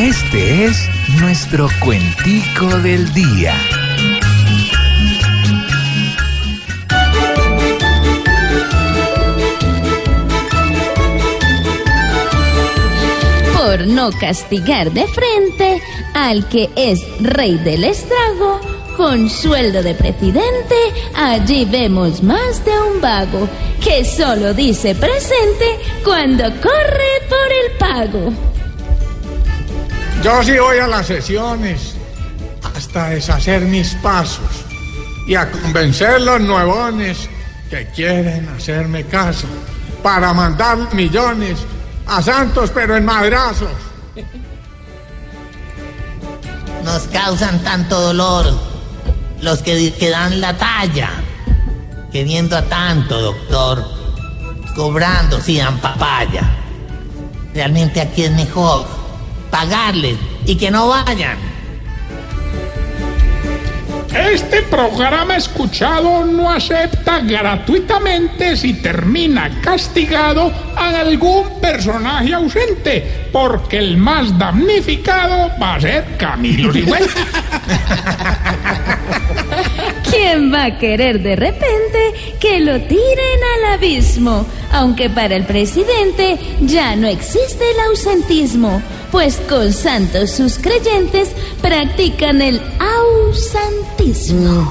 Este es nuestro cuentico del día. por no castigar de frente al que es rey del estrago, con sueldo de presidente, allí vemos más de un vago que solo dice presente cuando corre por el pago. Yo sí voy a las sesiones hasta deshacer mis pasos y a convencer los nuevones que quieren hacerme caso para mandar millones a Santos, pero en madrazos. Nos causan tanto dolor los que, dan la talla, queriendo a tanto, doctor, cobrando si dan papaya. Realmente aquí es mejor pagarles y que no vayan. Este programa escuchado no acepta gratuitamente si termina castigado a algún personaje ausente, porque el más damnificado va a ser Camilo Sigüenza. ¿Quién va a querer de repente que lo tiren al abismo? Aunque para el presidente ya no existe el ausentismo, pues con santos sus creyentes practican el ausantismo.